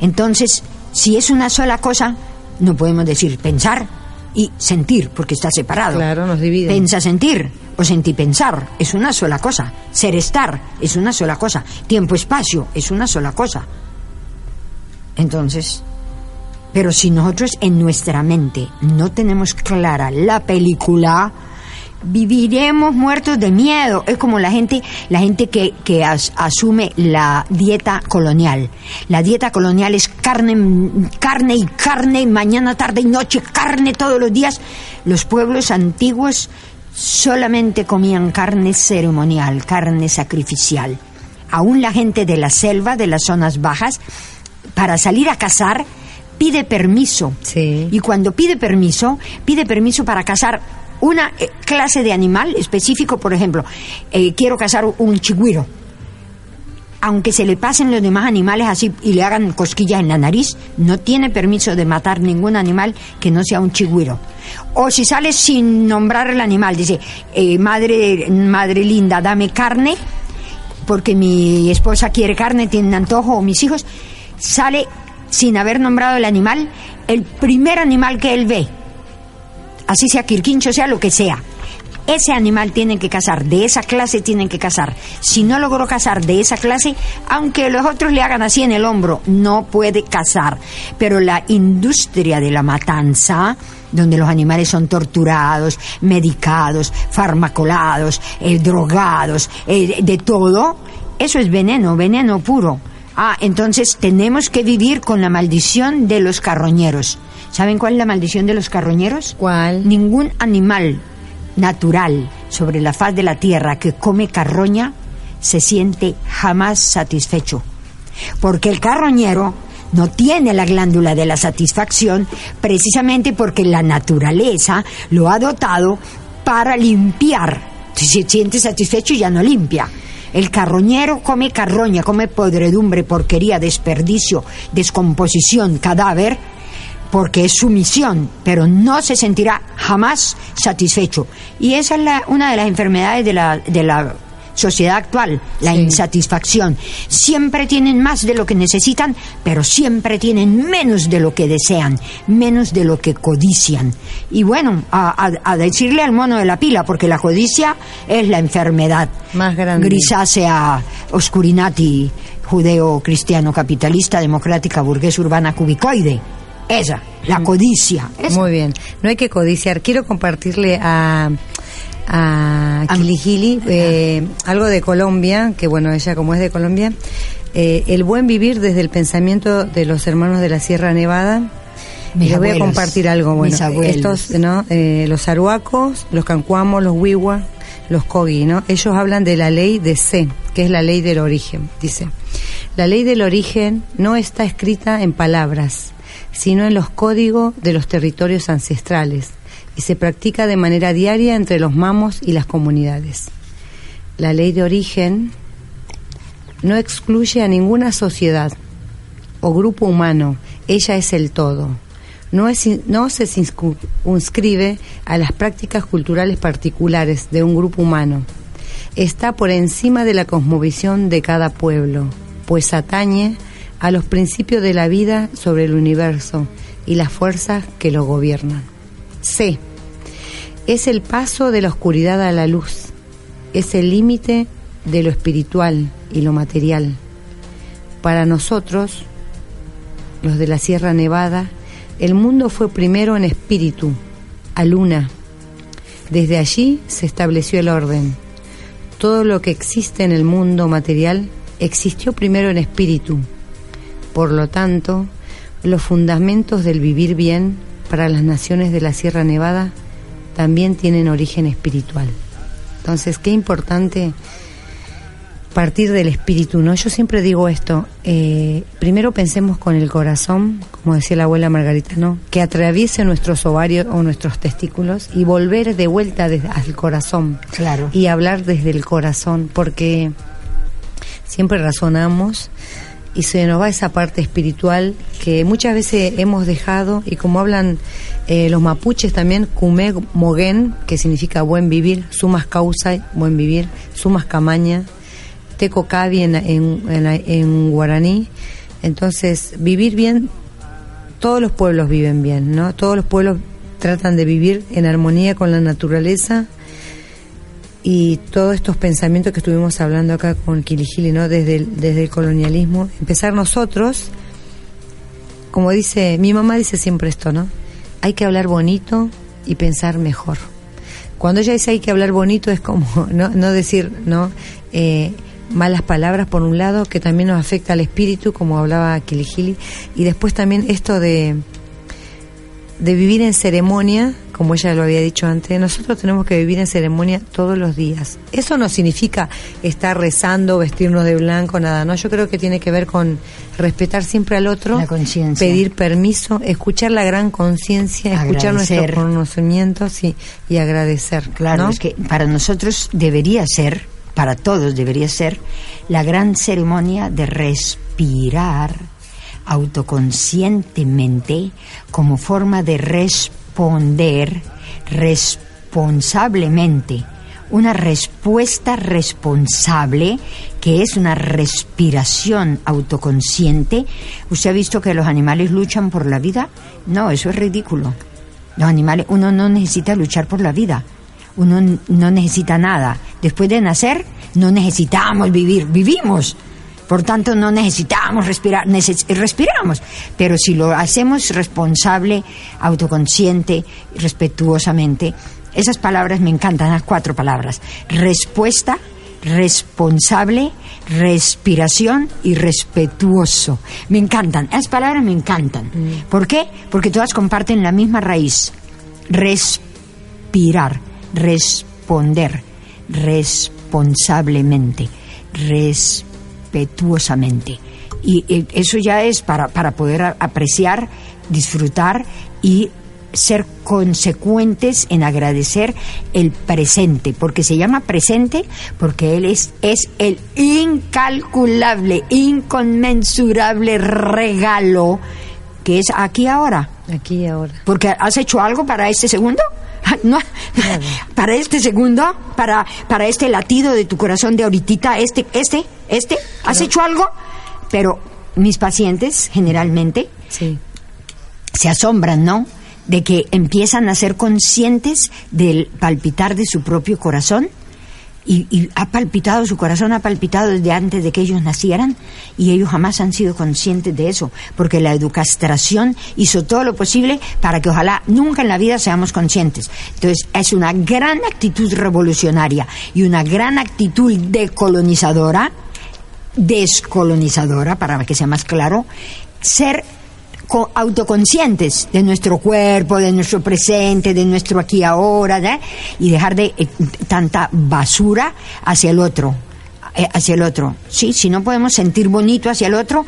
B: Entonces, si es una sola cosa, no podemos decir pensar y sentir, porque está separado.
A: Claro, nos divide.
B: Pensa sentir o sentir pensar es una sola cosa. Ser estar es una sola cosa. Tiempo espacio es una sola cosa. Entonces, pero si nosotros en nuestra mente no tenemos clara la película, viviremos muertos de miedo. Es como la gente, la gente que, que asume la dieta colonial. La dieta colonial es carne, carne y carne, mañana, tarde y noche, carne todos los días. Los pueblos antiguos solamente comían carne ceremonial, carne sacrificial. Aún la gente de la selva, de las zonas bajas, para salir a cazar, pide permiso. Y cuando pide permiso, pide permiso para cazar una eh, clase de animal específico, por ejemplo, eh, quiero cazar un chigüiro. Aunque se le pasen los demás animales así y le hagan cosquillas en la nariz, no tiene permiso de matar ningún animal que no sea un chigüiro. O si sale sin nombrar el animal, dice, eh, madre, madre linda, dame carne, porque mi esposa quiere carne, tiene antojo, o mis hijos, sale sin haber nombrado el animal, el primer animal que él ve, así sea quirquincho, sea lo que sea. Ese animal tiene que cazar, de esa clase tienen que cazar. Si no logró cazar de esa clase, aunque los otros le hagan así en el hombro, no puede cazar. Pero la industria de la matanza, donde los animales son torturados, medicados, farmacolados, eh, drogados, eh, de todo, eso es veneno, veneno puro. Ah, entonces tenemos que vivir con la maldición de los carroñeros. ¿Saben cuál es la maldición de los carroñeros?
A: ¿Cuál?
B: Ningún animal natural sobre la faz de la tierra que come carroña se siente jamás satisfecho. Porque el carroñero no tiene la glándula de la satisfacción precisamente porque la naturaleza lo ha dotado para limpiar. Si se siente satisfecho ya no limpia. El carroñero come carroña, come podredumbre, porquería, desperdicio, descomposición, cadáver, porque es su misión, pero no se sentirá jamás satisfecho. Y esa es una de las enfermedades de la, de la sociedad actual, la insatisfacción. Siempre tienen más de lo que necesitan, pero siempre tienen menos de lo que desean, menos de lo que codician. Y bueno, a, decirle al mono de la pila, porque la codicia es la enfermedad
A: más grande.
B: Grisácea, oscurinati, judeo, cristiano, capitalista, democrática, burgués, urbana, cubicoide. Esa, la codicia.
A: Muy bien, no hay que codiciar. Quiero compartirle a a Kilijili, eh, algo de Colombia, que bueno, ella como es de Colombia, eh, el buen vivir desde el pensamiento de los hermanos de la Sierra Nevada. Les voy a compartir algo, bueno, estos, ¿no? Eh, los aruacos, los cancuamos, los wiwa, los kogi, ¿no? Ellos hablan de la ley de C, que es la ley del origen, dice. La ley del origen no está escrita en palabras, sino en los códigos de los territorios ancestrales y se practica de manera diaria entre los mamos y las comunidades. La ley de origen no excluye a ninguna sociedad o grupo humano, ella es el todo. No, es, no se inscribe a las prácticas culturales particulares de un grupo humano. Está por encima de la cosmovisión de cada pueblo, pues atañe a los principios de la vida sobre el universo y las fuerzas que lo gobiernan. C. Es el paso de la oscuridad a la luz. Es el límite de lo espiritual y lo material. Para nosotros, los de la Sierra Nevada, el mundo fue primero en espíritu, a luna. Desde allí se estableció el orden. Todo lo que existe en el mundo material existió primero en espíritu. Por lo tanto, los fundamentos del vivir bien para las naciones de la Sierra Nevada también tienen origen espiritual. Entonces, qué importante partir del espíritu, ¿no? Yo siempre digo esto, eh, primero pensemos con el corazón, como decía la abuela Margarita, ¿no? Que atraviese nuestros ovarios o nuestros testículos y volver de vuelta desde, al corazón.
B: Claro.
A: Y hablar desde el corazón, porque siempre razonamos y se nos va esa parte espiritual que muchas veces hemos dejado y como hablan eh, los mapuches también, Kume Mogen, que significa buen vivir, Sumas Causa, buen vivir, Sumas Camaña, Teco Cavi en, en, guaraní. Entonces, vivir bien, todos los pueblos viven bien, ¿no? Todos los pueblos tratan de vivir en armonía con la naturaleza y todos estos pensamientos que estuvimos hablando acá con Kilijili, ¿no? Desde el, desde el colonialismo, empezar nosotros, como dice, mi mamá dice siempre esto, ¿no? Hay que hablar bonito y pensar mejor. cuando ella dice hay que hablar bonito es como no, no decir, ¿no? Eh, malas palabras por un lado que también nos afecta al espíritu como hablaba Kiligili y después también esto de de vivir en ceremonia como ella lo había dicho antes nosotros tenemos que vivir en ceremonia todos los días. Eso no significa estar rezando vestirnos de blanco nada no yo creo que tiene que ver con respetar siempre al otro pedir permiso escuchar la gran conciencia escuchar nuestros conocimientos y, y agradecer
B: claro es que para nosotros debería ser para todos debería ser la gran ceremonia de respirar autoconscientemente como forma de responder responsablemente. Una respuesta responsable que es una respiración autoconsciente. ¿Usted ha visto que los animales luchan por la vida? No, eso es ridículo. Los animales, uno no necesita luchar por la vida uno no necesita nada. Después de nacer, no necesitamos vivir, vivimos. Por tanto, no necesitamos respirar, respiramos. Pero si lo hacemos responsable, autoconsciente, respetuosamente, esas palabras me encantan, las cuatro palabras. Respuesta, responsable, respiración y respetuoso. Me encantan, esas palabras me encantan. Mm. ¿Por qué? Porque todas comparten la misma raíz. Respirar responder responsablemente, respetuosamente. Y eh, eso ya es para, para poder apreciar, disfrutar y ser consecuentes en agradecer el presente, porque se llama presente porque él es, es el incalculable, inconmensurable regalo que es aquí ahora.
A: Aquí y ahora.
B: Porque has hecho algo para este segundo. no, para este segundo, para, para este latido de tu corazón de ahorita, este, este, este, ¿has hecho algo? Pero mis pacientes generalmente se asombran, ¿no? De que empiezan a ser conscientes del palpitar de su propio corazón y, ha palpitado, su corazón ha palpitado desde antes de que ellos nacieran y ellos jamás han sido conscientes de eso, porque la educación hizo todo lo posible para que ojalá nunca en la vida seamos conscientes. Entonces es una gran actitud revolucionaria y una gran actitud decolonizadora, descolonizadora, para que sea más claro, ser autoconscientes de nuestro cuerpo, de nuestro presente, de nuestro aquí ahora, y dejar de eh, tanta basura hacia el otro, eh, hacia el otro. Sí, si no podemos sentir bonito hacia el otro,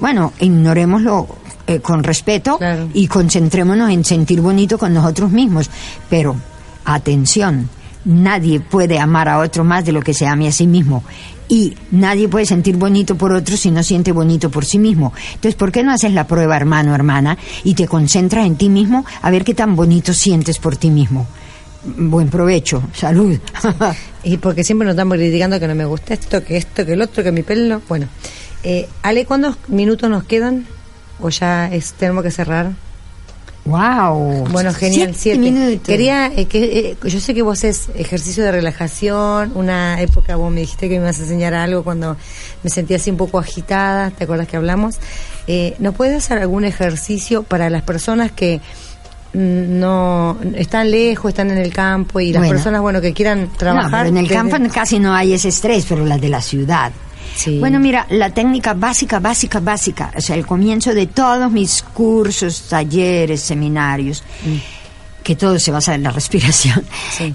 B: bueno, ignorémoslo eh, con respeto y concentrémonos en sentir bonito con nosotros mismos. Pero, atención, nadie puede amar a otro más de lo que se ame a sí mismo y nadie puede sentir bonito por otro si no siente bonito por sí mismo. Entonces, ¿por qué no haces la prueba, hermano, hermana, y te concentras en ti mismo a ver qué tan bonito sientes por ti mismo? Buen provecho, salud.
A: y porque siempre nos estamos criticando que no me gusta esto, que esto, que el otro, que mi pelo. Bueno, eh, Ale, ¿cuántos minutos nos quedan? ¿O ya es, tenemos que cerrar?
B: Wow.
A: Bueno, genial. Siete, Quería eh, que eh, yo sé que vos es ejercicio de relajación. Una época vos me dijiste que me ibas a enseñar algo cuando me sentía así un poco agitada. ¿Te acuerdas que hablamos? Eh, ¿Nos puedes hacer algún ejercicio para las personas que no están lejos, están en el campo y las personas bueno que quieran trabajar?
B: en el campo casi no hay ese estrés, pero las de la ciudad. Bueno, mira, la técnica básica, básica, básica, o sea, el comienzo de todos mis cursos, talleres, seminarios, mm. que todo se basa en la respiración,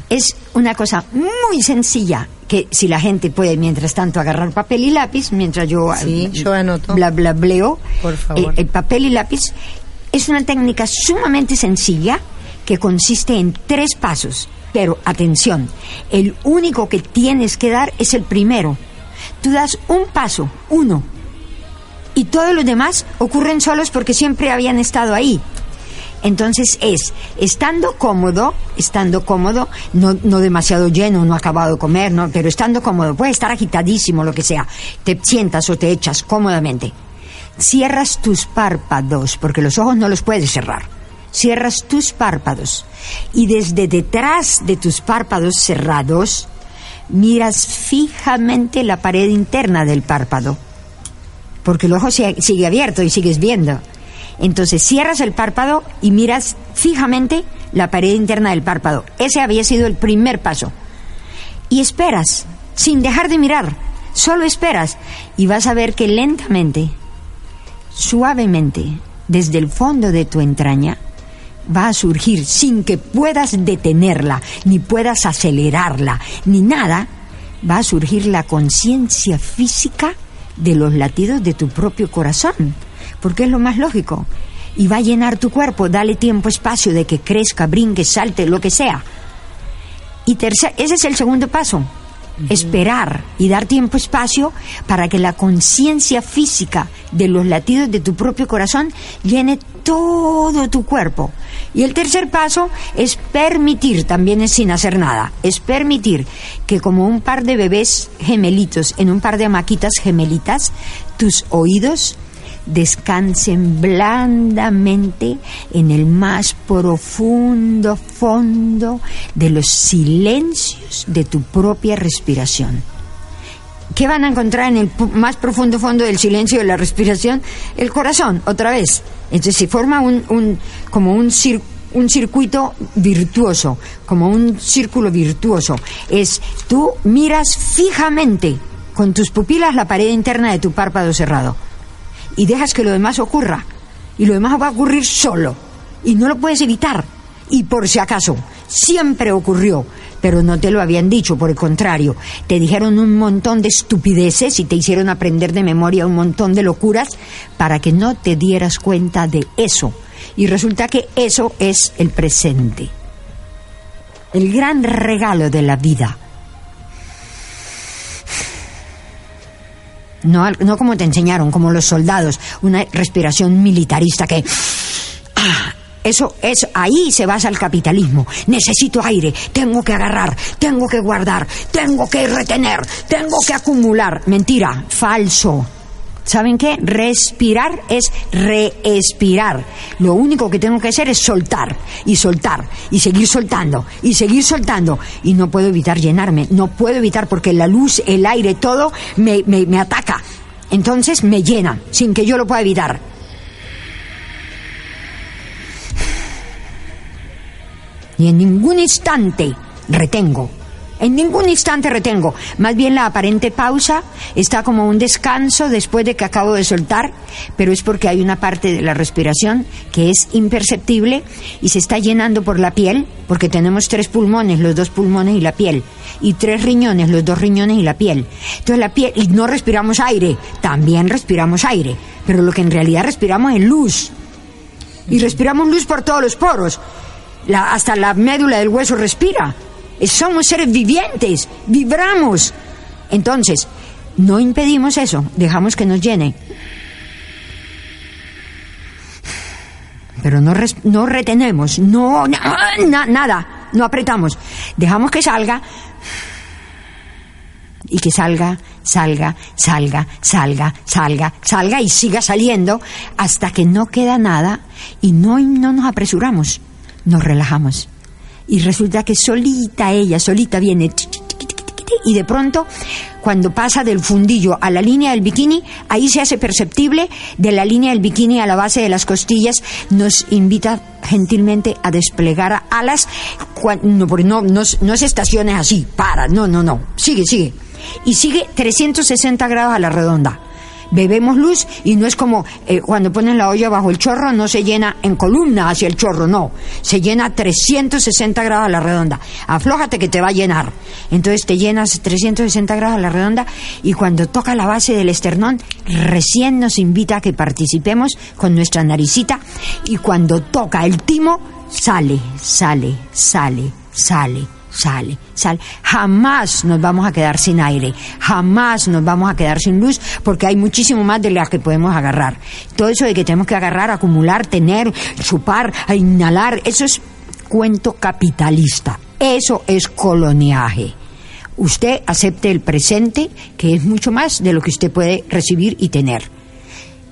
B: es una cosa muy sencilla que si la gente puede mientras tanto agarrar papel y lápiz, mientras yo,
A: sí, yo anoto.
B: bla bla bleo,
A: Por favor.
B: el papel y lápiz, es una técnica sumamente sencilla que consiste en tres pasos. Pero atención, el único que tienes que dar es el primero Tú das un paso, uno, y todos los demás ocurren solos porque siempre habían estado ahí. Entonces es, estando cómodo, estando cómodo, no, no demasiado lleno, no acabado de comer, no, pero estando cómodo, puede estar agitadísimo, lo que sea, te sientas o te echas cómodamente. Cierras tus párpados, porque los ojos no los puedes cerrar. Cierras tus párpados y desde detrás de tus párpados cerrados, miras fijamente la pared interna del párpado, porque el ojo sigue abierto y sigues viendo. Entonces cierras el párpado y miras fijamente la pared interna del párpado. Ese había sido el primer paso. Y esperas, sin dejar de mirar, solo esperas y vas a ver que lentamente, suavemente, desde el fondo de tu entraña, va a surgir sin que puedas detenerla, ni puedas acelerarla, ni nada, va a surgir la conciencia física de los latidos de tu propio corazón, porque es lo más lógico. Y va a llenar tu cuerpo, dale tiempo, espacio de que crezca, brinque, salte, lo que sea. Y tercer, ese es el segundo paso, esperar y dar tiempo, espacio para que la conciencia física de los latidos de tu propio corazón llene todo tu cuerpo. Y el tercer paso es permitir, también es sin hacer nada, es permitir que como un par de bebés gemelitos en un par de maquitas gemelitas, tus oídos descansen blandamente en el más profundo fondo de los silencios de tu propia respiración. ¿Qué van a encontrar en el más profundo fondo del silencio de la respiración? El corazón, otra vez. Entonces se forma un, un como un, un circuito virtuoso, como un círculo virtuoso. Es tú miras fijamente con tus pupilas la pared interna de tu párpado cerrado y dejas que lo demás ocurra. Y lo demás va a ocurrir solo. Y no lo puedes evitar. Y por si acaso, siempre ocurrió, pero no te lo habían dicho, por el contrario, te dijeron un montón de estupideces y te hicieron aprender de memoria un montón de locuras para que no te dieras cuenta de eso. Y resulta que eso es el presente. El gran regalo de la vida no, no como te enseñaron, como los soldados, una respiración militarista que... Ah, eso es ahí se basa el capitalismo. Necesito aire, tengo que agarrar, tengo que guardar, tengo que retener, tengo que acumular. Mentira, falso. ¿Saben qué? Respirar es reespirar. Lo único que tengo que hacer es soltar y soltar y seguir soltando y seguir soltando. Y no puedo evitar llenarme, no puedo evitar porque la luz, el aire, todo me, me, me ataca. Entonces me llena sin que yo lo pueda evitar. Y en ningún instante retengo en ningún instante retengo. Más bien la aparente pausa está como un descanso después de que acabo de soltar, pero es porque hay una parte de la respiración que es imperceptible y se está llenando por la piel, porque tenemos tres pulmones, los dos pulmones y la piel, y tres riñones, los dos riñones y la piel. Entonces la piel, y no respiramos aire, también respiramos aire, pero lo que en realidad respiramos es luz. Y respiramos luz por todos los poros. hasta la médula del hueso respira. Somos seres vivientes, vibramos. Entonces, no impedimos eso, dejamos que nos llene. Pero no, no retenemos, no, nada, no apretamos. Dejamos que salga y que salga, salga, salga, salga, salga, salga y siga saliendo hasta que no queda nada y no, no nos apresuramos, nos relajamos y resulta que solita ella, solita viene y de pronto cuando pasa del fundillo a la línea del bikini, ahí se hace perceptible de la línea del bikini a la base de las costillas, nos invita gentilmente a desplegar alas, no, no, no, no se estacione así, para, no, no, no, sigue, sigue. Y sigue 360 grados a la redonda bebemos luz y no es como eh, cuando ponen la olla bajo el chorro, no se llena en columna hacia el chorro, no, se llena 360 grados a la redonda. Aflójate que te va a llenar. Entonces te llenas 360 grados a la redonda y cuando toca la base del esternón, recién nos invita a que participemos con nuestra naricita y cuando toca el timo, sale, sale, sale, sale sale, sale. Jamás nos vamos a quedar sin aire, jamás nos vamos a quedar sin luz, porque hay muchísimo más de las que podemos agarrar. Todo eso de que tenemos que agarrar, acumular, tener, chupar, inhalar, eso es cuento capitalista. Eso es coloniaje. Usted acepte el presente, que es mucho más de lo que usted puede recibir y tener.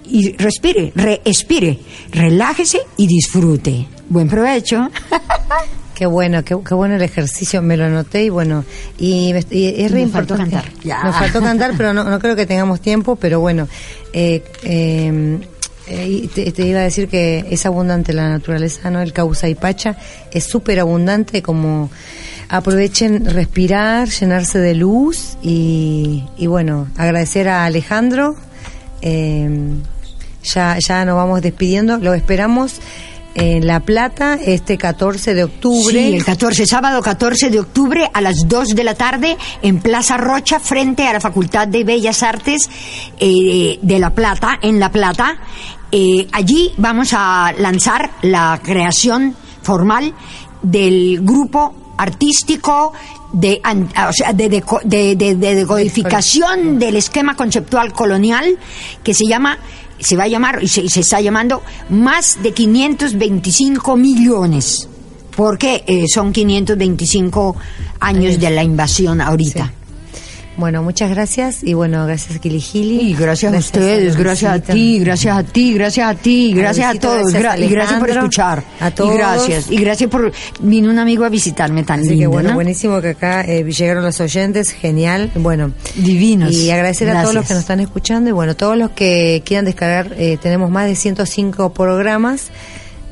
B: Y respire, respire, relájese y disfrute. Buen provecho.
A: Qué bueno, qué, bueno el ejercicio, me lo noté y bueno, y, es re importante.
B: Cantar.
A: Nos faltó cantar, pero no, no creo que tengamos tiempo, pero bueno, eh, em, Eh, te, iba a decir que es abundante la naturaleza, ¿no? El causa y pacha es súper abundante, como aprovechen respirar, llenarse de luz y, bueno, agradecer a Alejandro. Eh, ya, ya nos vamos despidiendo, lo esperamos en La Plata este 14 de octubre.
B: Sí, el 14, sábado 14 de octubre a las 2 de la tarde en Plaza Rocha frente a la Facultad de Bellas Artes eh, de La Plata, en La Plata. Eh, allí vamos a lanzar la creación formal del grupo artístico de, o sea, de, de, de, de decodificación del esquema conceptual colonial que se llama se va a llamar y se, está llamando más de 525 millones, porque eh, son 525 años de la invasión ahorita.
A: Bueno, muchas gracias y bueno, gracias a Gili
B: Y gracias, a ustedes, gracias a ti, gracias a ti, gracias a ti, gracias a, todos, y gracias por escuchar. A todos. Y gracias, y gracias por vino un amigo a visitarme tan lindo.
A: bueno, buenísimo que acá eh, llegaron los oyentes, genial, bueno.
B: Divinos.
A: Y agradecer a todos los que nos están escuchando y bueno, todos los que quieran descargar, eh, tenemos más de 105 programas.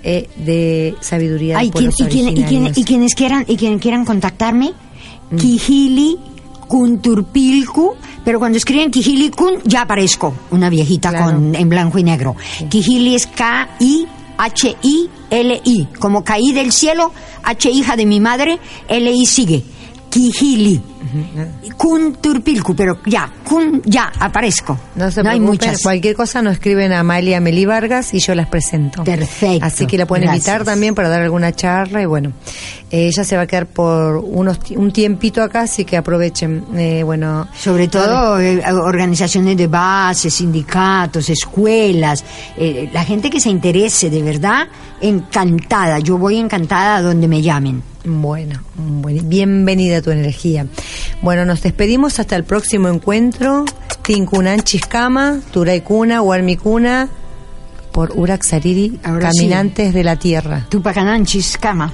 A: Eh, de sabiduría de
B: y, y, quienes quieran y quienes quieran contactarme mm. Kijili Kunturpilku, pero cuando escriben Kun ya aparezco, una viejita con en blanco y negro. Sí. es K-I-H-I-L-I, como caí del cielo, H hija de mi madre, L-I sigue. Kijili. Kun Turpilku, pero ya, Kun, ya, aparezco.
A: No, se no hay muchas. Cualquier cosa nos escriben a Amalia Meli Vargas y yo las presento.
B: Perfecto.
A: Así que la pueden invitar también para dar alguna charla y bueno, ella se va a quedar por unos un tiempito acá, así que aprovechen. Eh, bueno,
B: sobre todo eh, organizaciones de base, sindicatos, escuelas, eh, la gente que se interese de verdad, encantada. Yo voy encantada a donde me llamen.
A: Bueno, bienvenida tu energía. Bueno, nos despedimos hasta el próximo encuentro. Tinkunan Chiskama, Turaikuna, Warmikuna, por Urak Sariri, Caminantes de la Tierra.
B: Tupacanan Chiskama.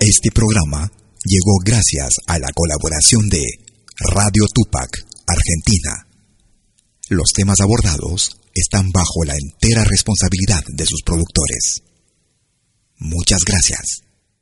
E: Este programa llegó gracias a la colaboración de Radio Tupac, Argentina. Los temas abordados están bajo la entera responsabilidad de sus productores. Muchas gracias.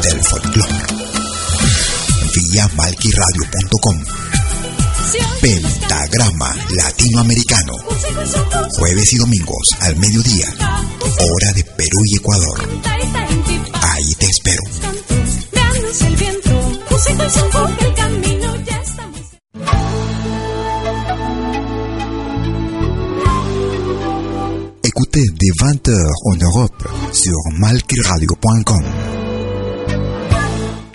E: del folclore. Vía malquiradio.com Pentagrama Latinoamericano. Jueves y domingos al mediodía. Hora de Perú y Ecuador. Ahí te espero. Écoutez des 20h en Europe sur malkiradio.com.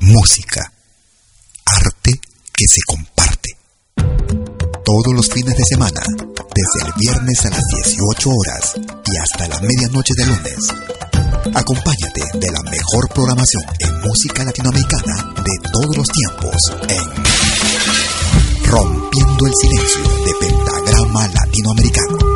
E: Música. Arte que se comparte. Todos los fines de semana, desde el viernes a las 18 horas y hasta la medianoche de lunes. Acompáñate de la mejor programación en música latinoamericana de todos los tiempos en Rompiendo el Silencio de Pentagrama Latinoamericano.